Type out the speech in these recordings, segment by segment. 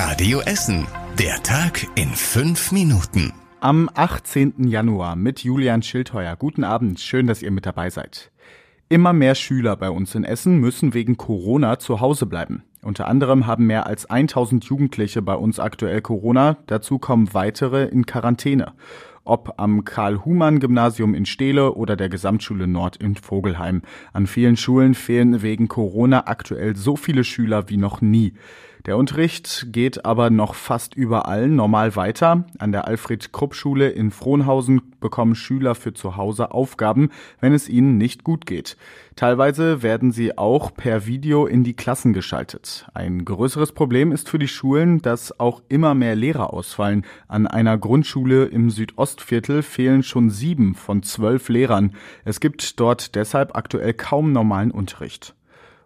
Radio Essen. Der Tag in fünf Minuten. Am 18. Januar mit Julian Schildheuer. Guten Abend, schön, dass ihr mit dabei seid. Immer mehr Schüler bei uns in Essen müssen wegen Corona zu Hause bleiben. Unter anderem haben mehr als 1000 Jugendliche bei uns aktuell Corona. Dazu kommen weitere in Quarantäne ob am Karl-Humann-Gymnasium in Steele oder der Gesamtschule Nord in Vogelheim. An vielen Schulen fehlen wegen Corona aktuell so viele Schüler wie noch nie. Der Unterricht geht aber noch fast überall normal weiter. An der Alfred-Krupp-Schule in Frohnhausen bekommen Schüler für zu Hause Aufgaben, wenn es ihnen nicht gut geht. Teilweise werden sie auch per Video in die Klassen geschaltet. Ein größeres Problem ist für die Schulen, dass auch immer mehr Lehrer ausfallen. An einer Grundschule im Südostviertel fehlen schon sieben von zwölf Lehrern. Es gibt dort deshalb aktuell kaum normalen Unterricht.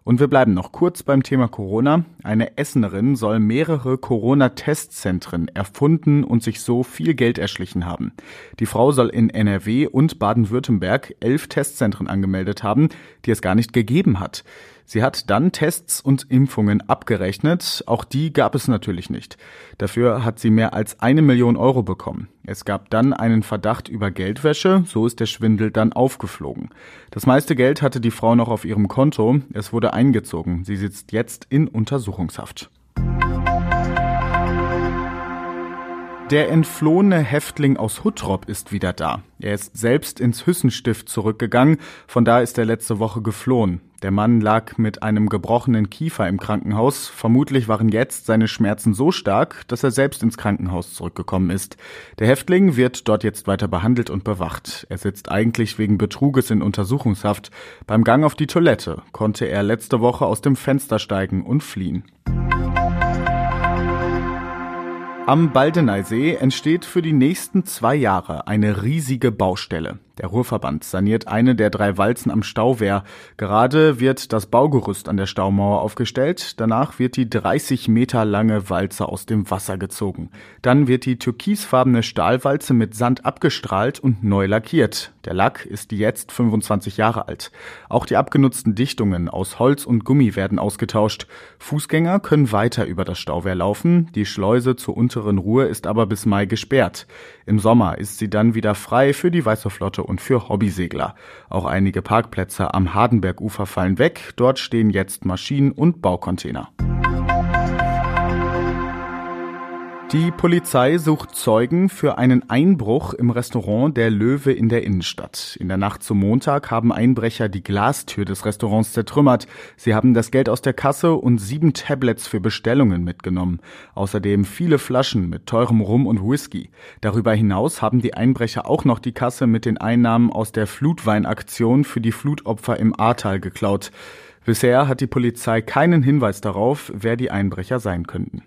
Und wir bleiben noch kurz beim Thema Corona. Eine Essenerin soll mehrere Corona-Testzentren erfunden und sich so viel Geld erschlichen haben. Die Frau soll in NRW und Baden-Württemberg elf Testzentren angemeldet haben, die es gar nicht gegeben hat. Sie hat dann Tests und Impfungen abgerechnet. Auch die gab es natürlich nicht. Dafür hat sie mehr als eine Million Euro bekommen. Es gab dann einen Verdacht über Geldwäsche. So ist der Schwindel dann aufgeflogen. Das meiste Geld hatte die Frau noch auf ihrem Konto. Es wurde eingezogen. Sie sitzt jetzt in Untersuchungshaft. Der entflohene Häftling aus Huttrop ist wieder da. Er ist selbst ins Hüssenstift zurückgegangen, von da ist er letzte Woche geflohen. Der Mann lag mit einem gebrochenen Kiefer im Krankenhaus. Vermutlich waren jetzt seine Schmerzen so stark, dass er selbst ins Krankenhaus zurückgekommen ist. Der Häftling wird dort jetzt weiter behandelt und bewacht. Er sitzt eigentlich wegen Betruges in Untersuchungshaft. Beim Gang auf die Toilette konnte er letzte Woche aus dem Fenster steigen und fliehen. Am Baldeneysee entsteht für die nächsten zwei Jahre eine riesige Baustelle. Der Ruhrverband saniert eine der drei Walzen am Stauwehr. Gerade wird das Baugerüst an der Staumauer aufgestellt. Danach wird die 30 Meter lange Walze aus dem Wasser gezogen. Dann wird die türkisfarbene Stahlwalze mit Sand abgestrahlt und neu lackiert. Der Lack ist jetzt 25 Jahre alt. Auch die abgenutzten Dichtungen aus Holz und Gummi werden ausgetauscht. Fußgänger können weiter über das Stauwehr laufen. Die Schleuse zur unteren Ruhr ist aber bis Mai gesperrt. Im Sommer ist sie dann wieder frei für die Weiße Flotte und für Hobbysegler. Auch einige Parkplätze am Hardenbergufer fallen weg. Dort stehen jetzt Maschinen und Baucontainer. Die Polizei sucht Zeugen für einen Einbruch im Restaurant Der Löwe in der Innenstadt. In der Nacht zum Montag haben Einbrecher die Glastür des Restaurants zertrümmert. Sie haben das Geld aus der Kasse und sieben Tablets für Bestellungen mitgenommen. Außerdem viele Flaschen mit teurem Rum und Whisky. Darüber hinaus haben die Einbrecher auch noch die Kasse mit den Einnahmen aus der Flutweinaktion für die Flutopfer im Ahrtal geklaut. Bisher hat die Polizei keinen Hinweis darauf, wer die Einbrecher sein könnten.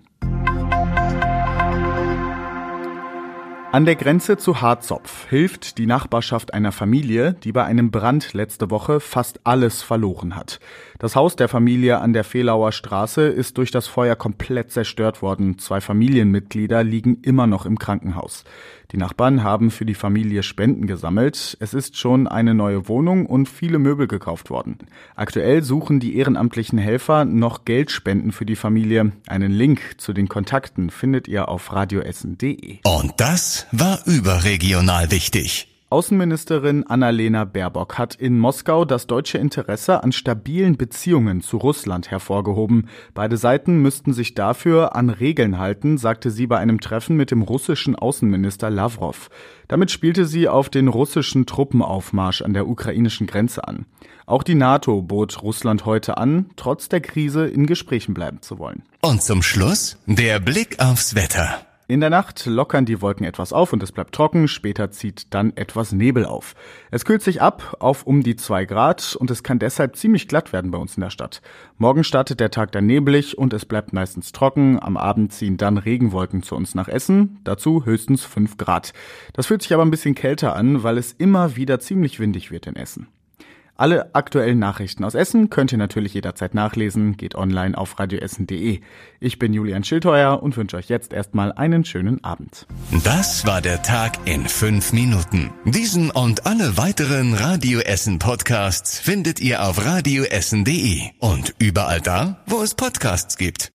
An der Grenze zu Harzopf hilft die Nachbarschaft einer Familie, die bei einem Brand letzte Woche fast alles verloren hat. Das Haus der Familie an der Fehlauer Straße ist durch das Feuer komplett zerstört worden. Zwei Familienmitglieder liegen immer noch im Krankenhaus. Die Nachbarn haben für die Familie Spenden gesammelt. Es ist schon eine neue Wohnung und viele Möbel gekauft worden. Aktuell suchen die ehrenamtlichen Helfer noch Geldspenden für die Familie. Einen Link zu den Kontakten findet ihr auf radioessen.de. Und das war überregional wichtig. Außenministerin Annalena Baerbock hat in Moskau das deutsche Interesse an stabilen Beziehungen zu Russland hervorgehoben. Beide Seiten müssten sich dafür an Regeln halten, sagte sie bei einem Treffen mit dem russischen Außenminister Lavrov. Damit spielte sie auf den russischen Truppenaufmarsch an der ukrainischen Grenze an. Auch die NATO bot Russland heute an, trotz der Krise in Gesprächen bleiben zu wollen. Und zum Schluss der Blick aufs Wetter. In der Nacht lockern die Wolken etwas auf und es bleibt trocken, später zieht dann etwas Nebel auf. Es kühlt sich ab auf um die zwei Grad und es kann deshalb ziemlich glatt werden bei uns in der Stadt. Morgen startet der Tag dann nebelig und es bleibt meistens trocken. Am Abend ziehen dann Regenwolken zu uns nach Essen, dazu höchstens fünf Grad. Das fühlt sich aber ein bisschen kälter an, weil es immer wieder ziemlich windig wird in Essen. Alle aktuellen Nachrichten aus Essen könnt ihr natürlich jederzeit nachlesen. Geht online auf radioessen.de. Ich bin Julian Schildheuer und wünsche euch jetzt erstmal einen schönen Abend. Das war der Tag in fünf Minuten. Diesen und alle weiteren Radio Essen Podcasts findet ihr auf radioessen.de und überall da, wo es Podcasts gibt.